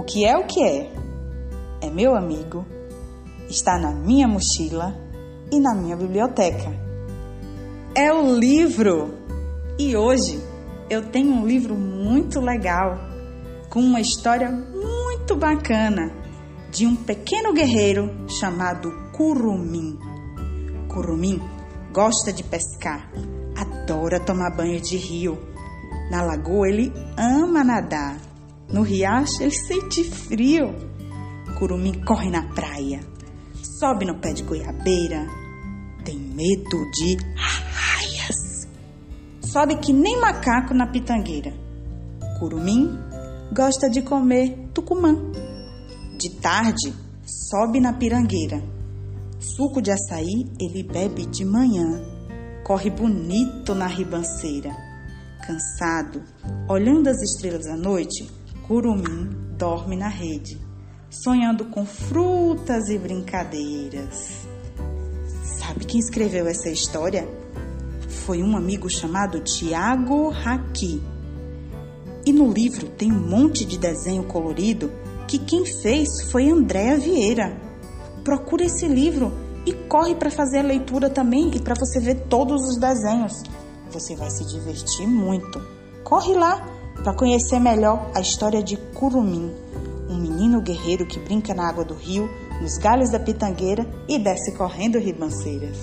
O que é o que é? É meu amigo, está na minha mochila e na minha biblioteca. É o livro! E hoje eu tenho um livro muito legal, com uma história muito bacana de um pequeno guerreiro chamado Curumim. Curumim gosta de pescar, adora tomar banho de rio. Na lagoa ele ama nadar. No riacho ele sente frio. Curumim corre na praia, sobe no pé de goiabeira, tem medo de arraias. Sobe que nem macaco na pitangueira. Curumim gosta de comer tucumã. De tarde, sobe na pirangueira. Suco de açaí ele bebe de manhã. Corre bonito na ribanceira. Cansado, olhando as estrelas à noite, Curumim dorme na rede, sonhando com frutas e brincadeiras. Sabe quem escreveu essa história? Foi um amigo chamado Tiago Haki. E no livro tem um monte de desenho colorido que quem fez foi Andréa Vieira. Procura esse livro e corre para fazer a leitura também e para você ver todos os desenhos. Você vai se divertir muito. Corre lá para conhecer melhor a história de Curumim, um menino guerreiro que brinca na água do rio, nos galhos da pitangueira e desce correndo ribanceiras.